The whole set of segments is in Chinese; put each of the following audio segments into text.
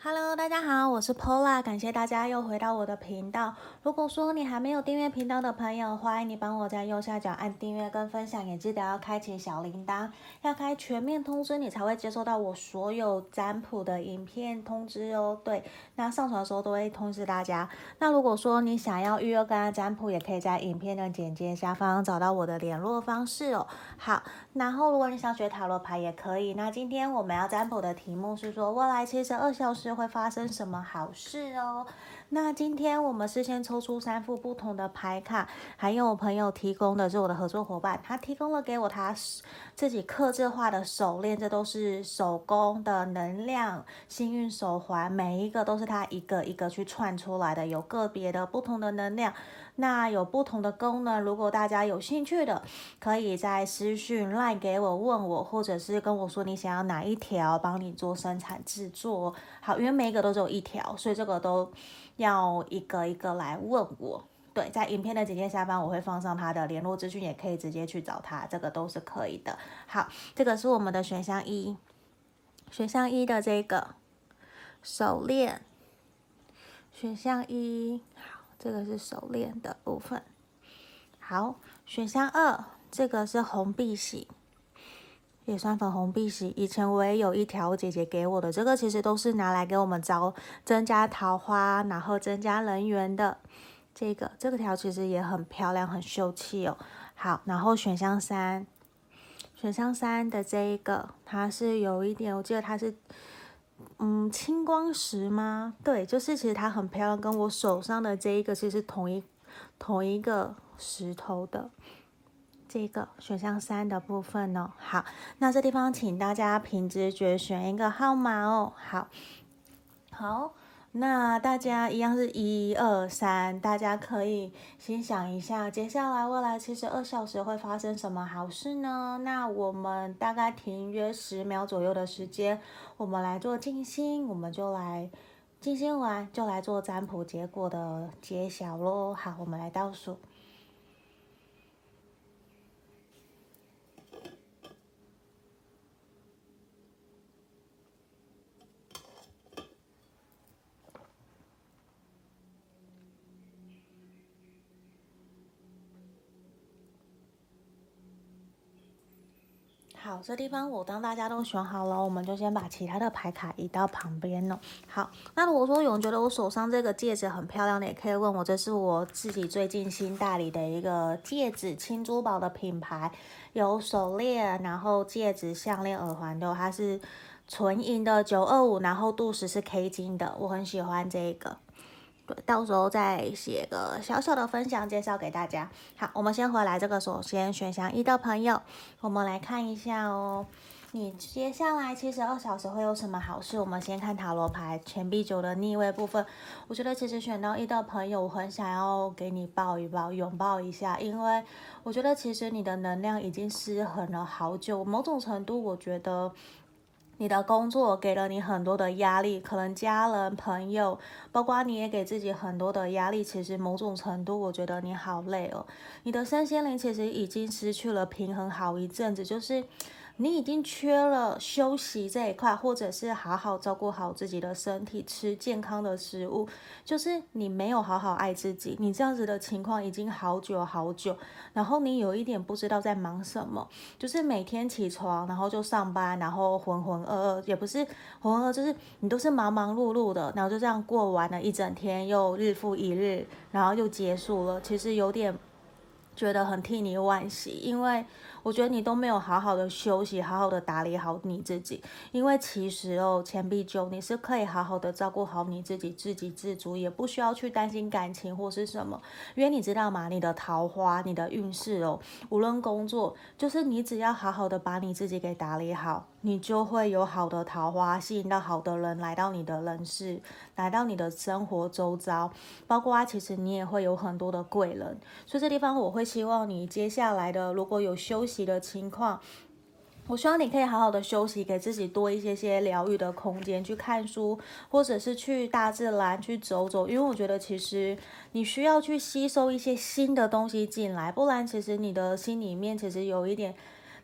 Hello，大家好，我是 Pola，感谢大家又回到我的频道。如果说你还没有订阅频道的朋友，欢迎你帮我在右下角按订阅跟分享，也记得要开启小铃铛，要开全面通知，你才会接收到我所有占卜的影片通知哦。对，那上传的时候都会通知大家。那如果说你想要预约跟占卜，也可以在影片的简介下方找到我的联络方式哦。好，然后如果你想学塔罗牌也可以。那今天我们要占卜的题目是说，未来七十二小时。会发生什么好事哦？那今天我们是先抽出三副不同的牌卡，还有我朋友提供的是我的合作伙伴，他提供了给我他自己刻制化的手链，这都是手工的能量幸运手环，每一个都是他一个一个去串出来的，有个别的不同的能量，那有不同的功能。如果大家有兴趣的，可以在私讯来给我问我，或者是跟我说你想要哪一条，帮你做生产制作。好，因为每一个都只有一条，所以这个都。要一个一个来问我，对，在影片的简介下方我会放上他的联络资讯，也可以直接去找他，这个都是可以的。好，这个是我们的选项一，选项一的这个手链，选项一，好，这个是手链的部分。好，选项二，这个是红碧玺。也算粉红碧玺，以前我也有一条姐姐给我的，这个其实都是拿来给我们招增加桃花，然后增加人缘的。这个这个条其实也很漂亮，很秀气哦。好，然后选项三，选项三的这一个，它是有一点，我记得它是嗯青光石吗？对，就是其实它很漂亮，跟我手上的这一个其实是同一同一个石头的。这个选项三的部分哦，好，那这地方请大家凭直觉选一个号码哦，好，好，那大家一样是一二三，大家可以先想一下，接下来未来七十二小时会发生什么好事呢？那我们大概停约十秒左右的时间，我们来做静心，我们就来静心完就来做占卜结果的揭晓喽。好，我们来倒数。这地方我当大家都选好了，我们就先把其他的牌卡移到旁边了。好，那如果说有人觉得我手上这个戒指很漂亮的，也可以问我，这是我自己最近新代理的一个戒指，轻珠宝的品牌，有手链，然后戒指、项链、耳环都，它是纯银的九二五，然后镀石是 K 金的，我很喜欢这个。到时候再写个小小的分享介绍给大家。好，我们先回来这个，首先选项一的朋友，我们来看一下哦。你接下来七十二小时会有什么好事？我们先看塔罗牌钱币九的逆位部分。我觉得其实选到一的朋友，我很想要给你抱一抱，拥抱一下，因为我觉得其实你的能量已经失衡了好久。某种程度，我觉得。你的工作给了你很多的压力，可能家人、朋友，包括你也给自己很多的压力。其实某种程度，我觉得你好累哦。你的身心灵其实已经失去了平衡好一阵子，就是。你已经缺了休息这一块，或者是好好照顾好自己的身体，吃健康的食物，就是你没有好好爱自己。你这样子的情况已经好久好久，然后你有一点不知道在忙什么，就是每天起床然后就上班，然后浑浑噩噩，也不是浑浑噩，就是你都是忙忙碌碌的，然后就这样过完了一整天，又日复一日，然后又结束了。其实有点觉得很替你惋惜，因为。我觉得你都没有好好的休息，好好的打理好你自己，因为其实哦，钱币九你是可以好好的照顾好你自己，自给自足，也不需要去担心感情或是什么，因为你知道吗？你的桃花，你的运势哦，无论工作，就是你只要好好的把你自己给打理好，你就会有好的桃花，吸引到好的人来到你的人世，来到你的生活周遭，包括啊，其实你也会有很多的贵人，所以这地方我会希望你接下来的如果有休息的情况，我希望你可以好好的休息，给自己多一些些疗愈的空间，去看书，或者是去大自然去走走。因为我觉得其实你需要去吸收一些新的东西进来，不然其实你的心里面其实有一点，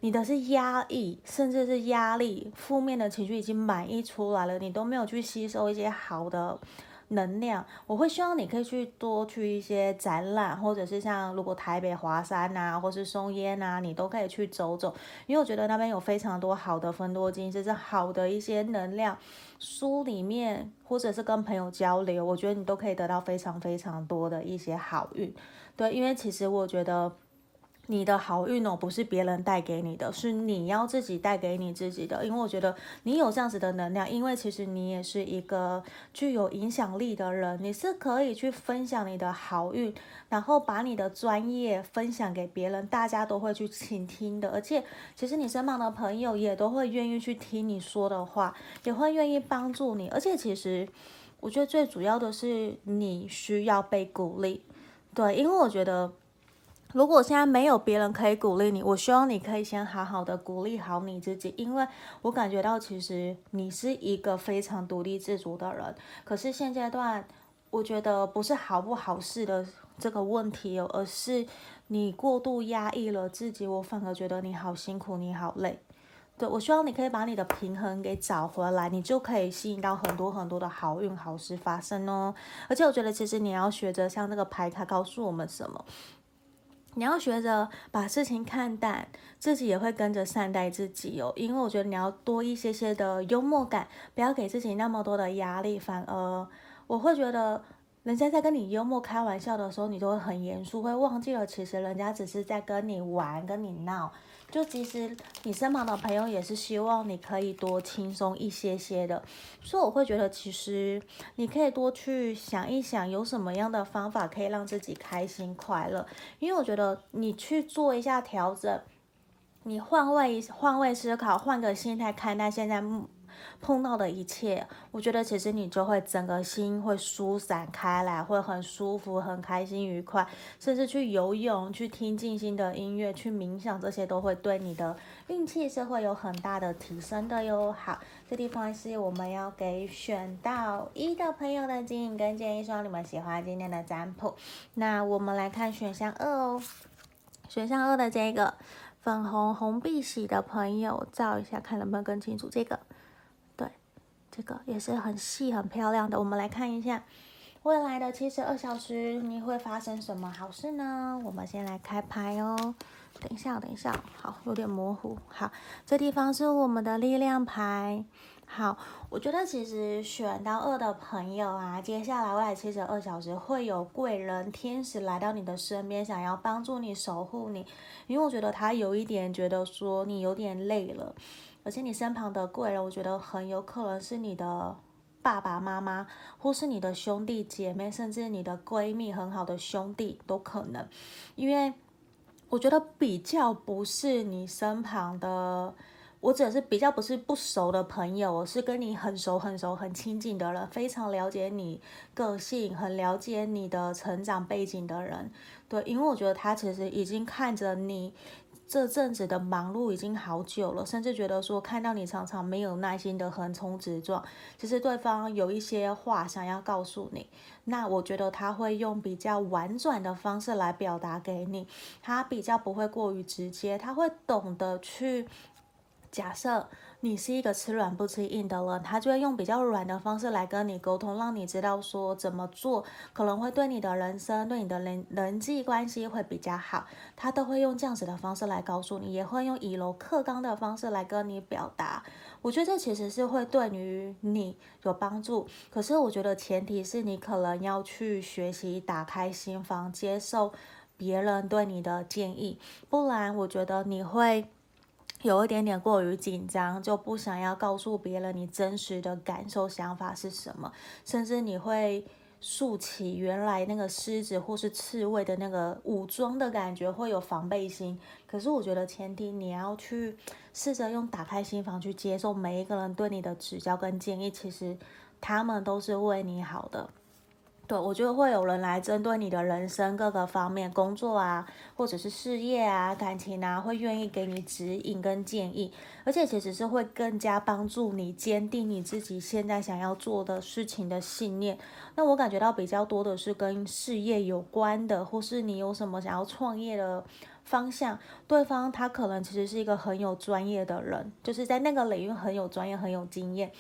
你的是压抑，甚至是压力，负面的情绪已经满溢出来了，你都没有去吸收一些好的。能量，我会希望你可以去多去一些展览，或者是像如果台北华山、啊，或是松烟啊，你都可以去走走，因为我觉得那边有非常多好的分多金，就是好的一些能量。书里面或者是跟朋友交流，我觉得你都可以得到非常非常多的一些好运。对，因为其实我觉得。你的好运哦，不是别人带给你的，是你要自己带给你自己的。因为我觉得你有这样子的能量，因为其实你也是一个具有影响力的人，你是可以去分享你的好运，然后把你的专业分享给别人，大家都会去倾听的。而且，其实你身旁的朋友也都会愿意去听你说的话，也会愿意帮助你。而且，其实我觉得最主要的是你需要被鼓励，对，因为我觉得。如果现在没有别人可以鼓励你，我希望你可以先好好的鼓励好你自己，因为我感觉到其实你是一个非常独立自主的人。可是现阶段，我觉得不是好不好事的这个问题哦，而是你过度压抑了自己，我反而觉得你好辛苦，你好累。对，我希望你可以把你的平衡给找回来，你就可以吸引到很多很多的好运好事发生哦。而且我觉得其实你要学着像这个牌卡告诉我们什么。你要学着把事情看淡，自己也会跟着善待自己哦。因为我觉得你要多一些些的幽默感，不要给自己那么多的压力。反而我会觉得，人家在跟你幽默开玩笑的时候，你都会很严肃，会忘记了其实人家只是在跟你玩，跟你闹。就其实你身旁的朋友也是希望你可以多轻松一些些的，所以我会觉得其实你可以多去想一想，有什么样的方法可以让自己开心快乐。因为我觉得你去做一下调整，你换位换位思考，换个心态看待现在。碰到的一切，我觉得其实你就会整个心会舒散开来，会很舒服、很开心、愉快，甚至去游泳、去听静心的音乐、去冥想，这些都会对你的运气是会有很大的提升的哟。好，这地方是我们要给选到一的朋友的指引跟建议，希望你们喜欢今天的占卜。那我们来看选项二哦，选项二的这个粉红红碧玺的朋友，照一下看能不能更清楚这个。这个也是很细、很漂亮的。我们来看一下未来的七十二小时，你会发生什么好事呢？我们先来开牌哦。等一下，等一下，好，有点模糊。好，这地方是我们的力量牌。好，我觉得其实选到二的朋友啊，接下来未来七十二小时会有贵人、天使来到你的身边，想要帮助你、守护你。因为我觉得他有一点觉得说你有点累了。而且你身旁的贵人，我觉得很有可能是你的爸爸妈妈，或是你的兄弟姐妹，甚至你的闺蜜，很好的兄弟都可能。因为我觉得比较不是你身旁的，我只是比较不是不熟的朋友，我是跟你很熟、很熟、很亲近的人，非常了解你个性，很了解你的成长背景的人。对，因为我觉得他其实已经看着你。这阵子的忙碌已经好久了，甚至觉得说看到你常常没有耐心的横冲直撞，其实对方有一些话想要告诉你，那我觉得他会用比较婉转的方式来表达给你，他比较不会过于直接，他会懂得去假设。你是一个吃软不吃硬的人，他就会用比较软的方式来跟你沟通，让你知道说怎么做可能会对你的人生、对你的人人际关系会比较好。他都会用这样子的方式来告诉你，也会用以柔克刚的方式来跟你表达。我觉得这其实是会对于你有帮助。可是我觉得前提是你可能要去学习打开心房，接受别人对你的建议，不然我觉得你会。有一点点过于紧张，就不想要告诉别人你真实的感受、想法是什么，甚至你会竖起原来那个狮子或是刺猬的那个武装的感觉，会有防备心。可是我觉得前提你要去试着用打开心房去接受每一个人对你的指教跟建议，其实他们都是为你好的。对，我觉得会有人来针对你的人生各个方面，工作啊，或者是事业啊、感情啊，会愿意给你指引跟建议，而且其实是会更加帮助你坚定你自己现在想要做的事情的信念。那我感觉到比较多的是跟事业有关的，或是你有什么想要创业的方向，对方他可能其实是一个很有专业的人，就是在那个领域很有专业、很有经验。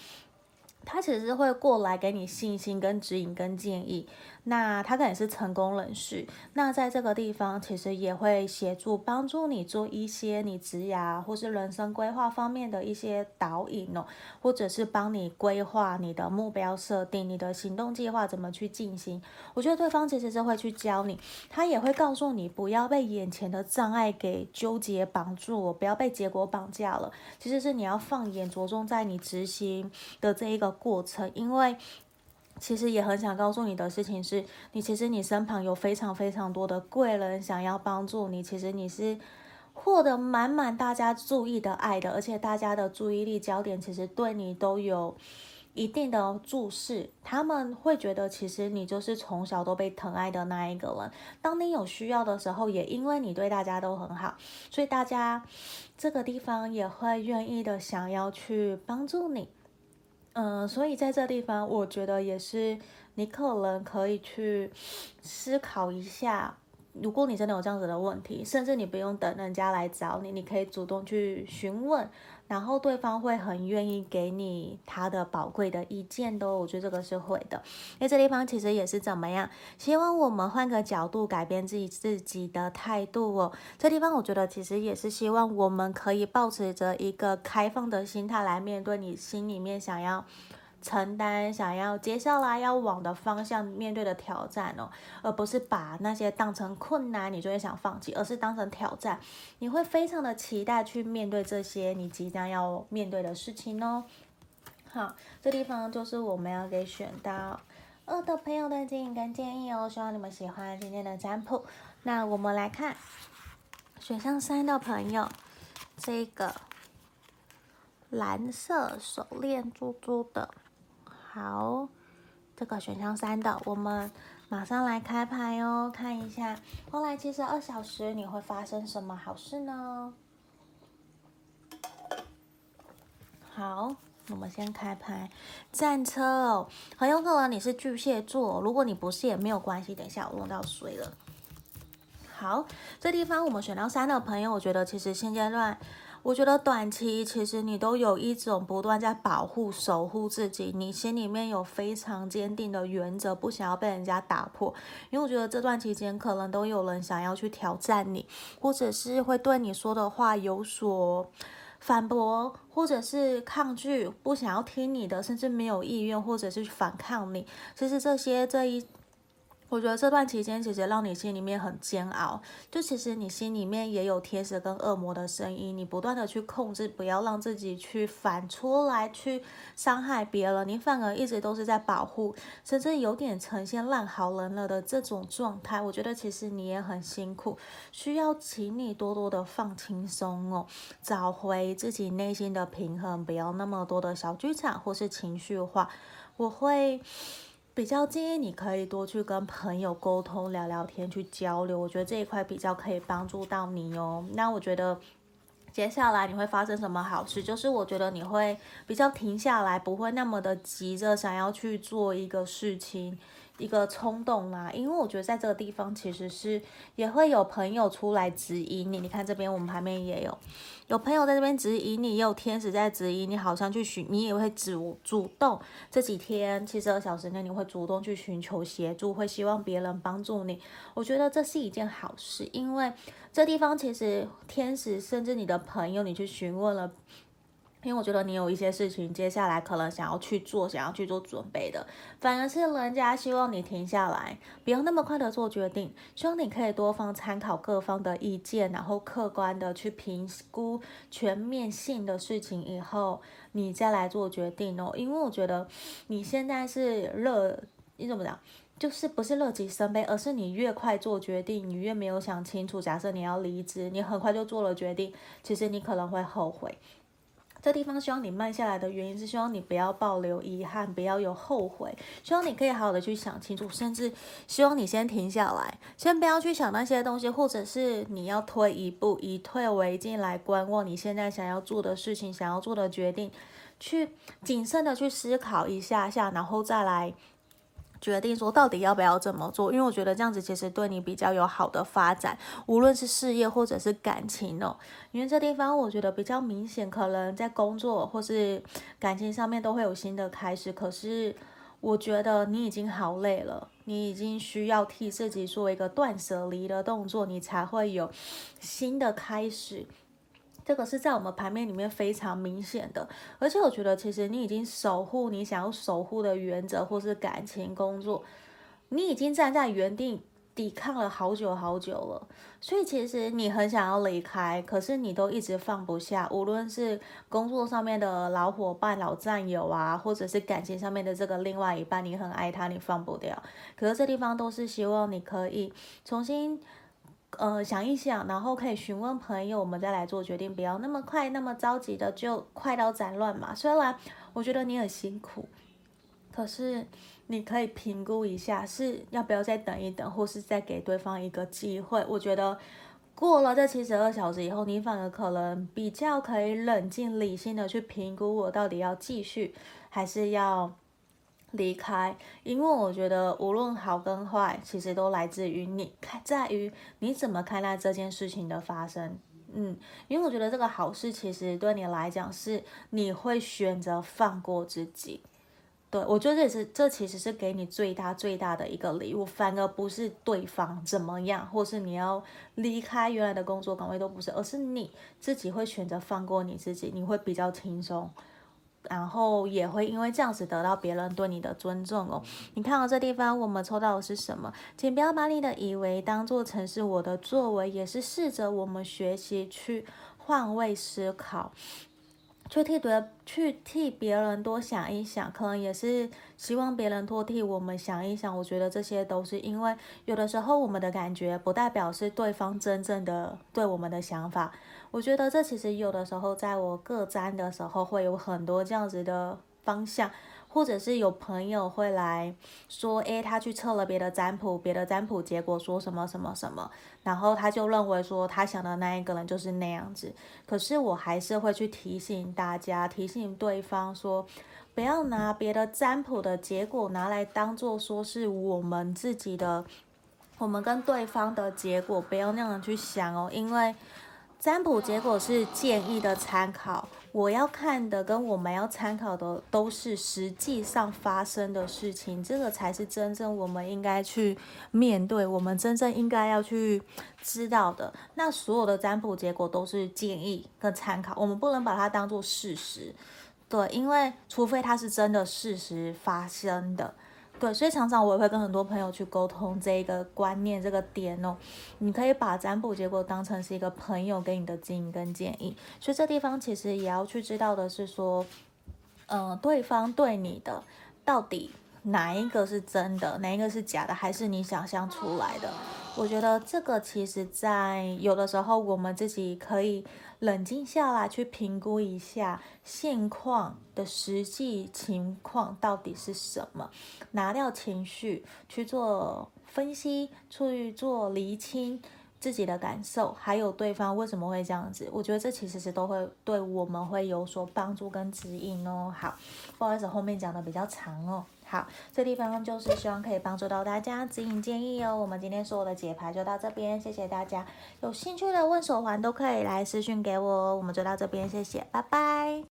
他其实是会过来给你信心、跟指引、跟建议。那他可能是成功人士，那在这个地方其实也会协助帮助你做一些你职涯或是人生规划方面的一些导引哦，或者是帮你规划你的目标设定、你的行动计划怎么去进行。我觉得对方其实是会去教你，他也会告诉你不要被眼前的障碍给纠结绑住，不要被结果绑架了。其实是你要放眼着重在你执行的这一个过程，因为。其实也很想告诉你的事情是，你其实你身旁有非常非常多的贵人想要帮助你。其实你是获得满满大家注意的爱的，而且大家的注意力焦点其实对你都有一定的注视。他们会觉得其实你就是从小都被疼爱的那一个人。当你有需要的时候，也因为你对大家都很好，所以大家这个地方也会愿意的想要去帮助你。嗯，所以在这地方，我觉得也是你可能可以去思考一下，如果你真的有这样子的问题，甚至你不用等人家来找你，你可以主动去询问。然后对方会很愿意给你他的宝贵的意见的，我觉得这个是会的。因为这地方其实也是怎么样？希望我们换个角度改变自己自己的态度哦。这地方我觉得其实也是希望我们可以保持着一个开放的心态来面对你心里面想要。承担想要接下来要往的方向面对的挑战哦，而不是把那些当成困难，你就会想放弃，而是当成挑战，你会非常的期待去面对这些你即将要面对的事情哦。好，这地方就是我们要给选到二的朋友的建议跟建议哦，希望你们喜欢今天的占卜。那我们来看选项三的朋友，这个蓝色手链珠珠的。好，这个选项三的，我们马上来开牌哦，看一下后来七十二小时你会发生什么好事呢？好，我们先开牌，战车哦，很有可能你是巨蟹座，如果你不是也没有关系，等一下我弄到水了。好，这地方我们选到三的朋友，我觉得其实现阶段。我觉得短期其实你都有一种不断在保护、守护自己，你心里面有非常坚定的原则，不想要被人家打破。因为我觉得这段期间可能都有人想要去挑战你，或者是会对你说的话有所反驳，或者是抗拒，不想要听你的，甚至没有意愿，或者是反抗你。其实这些这一。我觉得这段期间其实让你心里面很煎熬，就其实你心里面也有天使跟恶魔的声音，你不断的去控制，不要让自己去反出来去伤害别人，你反而一直都是在保护，甚至有点呈现烂好人了的这种状态。我觉得其实你也很辛苦，需要请你多多的放轻松哦，找回自己内心的平衡，不要那么多的小剧场或是情绪化。我会。比较建议你可以多去跟朋友沟通、聊聊天、去交流，我觉得这一块比较可以帮助到你哦。那我觉得接下来你会发生什么好事？就是我觉得你会比较停下来，不会那么的急着想要去做一个事情。一个冲动啦，因为我觉得在这个地方其实是也会有朋友出来指引你。你看这边我们旁边也有有朋友在这边指引你，也有天使在指引你，好像去寻你也会主主动这几天七十二小时内你会主动去寻求协助，会希望别人帮助你。我觉得这是一件好事，因为这地方其实天使甚至你的朋友，你去询问了。因为我觉得你有一些事情，接下来可能想要去做，想要去做准备的，反而是人家希望你停下来，不要那么快的做决定，希望你可以多方参考各方的意见，然后客观的去评估全面性的事情以后，你再来做决定哦。因为我觉得你现在是乐，你怎么讲，就是不是乐极生悲，而是你越快做决定，你越没有想清楚。假设你要离职，你很快就做了决定，其实你可能会后悔。这地方希望你慢下来的原因是希望你不要保留遗憾，不要有后悔，希望你可以好好的去想清楚，甚至希望你先停下来，先不要去想那些东西，或者是你要退一步，以退为进来观望你现在想要做的事情，想要做的决定，去谨慎的去思考一下下，然后再来。决定说到底要不要这么做，因为我觉得这样子其实对你比较有好的发展，无论是事业或者是感情哦。因为这地方我觉得比较明显，可能在工作或是感情上面都会有新的开始。可是我觉得你已经好累了，你已经需要替自己做一个断舍离的动作，你才会有新的开始。这个是在我们盘面里面非常明显的，而且我觉得其实你已经守护你想要守护的原则，或是感情、工作，你已经站在原地抵抗了好久好久了。所以其实你很想要离开，可是你都一直放不下，无论是工作上面的老伙伴、老战友啊，或者是感情上面的这个另外一半，你很爱他，你放不掉。可是这地方都是希望你可以重新。呃，想一想，然后可以询问朋友，我们再来做决定，不要那么快，那么着急的就快刀斩乱麻。虽然我觉得你很辛苦，可是你可以评估一下，是要不要再等一等，或是再给对方一个机会。我觉得过了这七十二小时以后，你反而可能比较可以冷静理性的去评估，我到底要继续还是要。离开，因为我觉得无论好跟坏，其实都来自于你，看在于你怎么看待这件事情的发生。嗯，因为我觉得这个好事其实对你来讲是你会选择放过自己。对，我觉得这也是这其实是给你最大最大的一个礼物，反而不是对方怎么样，或是你要离开原来的工作岗位都不是，而是你自己会选择放过你自己，你会比较轻松。然后也会因为这样子得到别人对你的尊重哦。你看到这地方，我们抽到的是什么？请不要把你的以为当做成是我的作为，也是试着我们学习去换位思考，去替别去替别人多想一想，可能也是希望别人多替我们想一想。我觉得这些都是因为有的时候我们的感觉不代表是对方真正的对我们的想法。我觉得这其实有的时候，在我个占的时候，会有很多这样子的方向，或者是有朋友会来说，诶，他去测了别的占卜，别的占卜结果说什么什么什么，然后他就认为说他想的那一个人就是那样子。可是我还是会去提醒大家，提醒对方说，不要拿别的占卜的结果拿来当做说是我们自己的，我们跟对方的结果，不要那样去想哦，因为。占卜结果是建议的参考，我要看的跟我们要参考的都是实际上发生的事情，这个才是真正我们应该去面对，我们真正应该要去知道的。那所有的占卜结果都是建议跟参考，我们不能把它当做事实，对，因为除非它是真的事实发生的。对，所以常常我也会跟很多朋友去沟通这一个观念，这个点哦。你可以把占卜结果当成是一个朋友给你的建议跟建议，所以这地方其实也要去知道的是说，嗯、对方对你的到底哪一个是真的，哪一个是假的，还是你想象出来的？我觉得这个其实在有的时候我们自己可以。冷静下来，去评估一下现况的实际情况到底是什么，拿掉情绪去做分析，去做厘清自己的感受，还有对方为什么会这样子。我觉得这其实是都会对我们会有所帮助跟指引哦。好，不好意思，后面讲的比较长哦。好，这地方就是希望可以帮助到大家指引建议哦。我们今天所有的解牌就到这边，谢谢大家。有兴趣的问手环都可以来私讯给我哦。我们就到这边，谢谢，拜拜。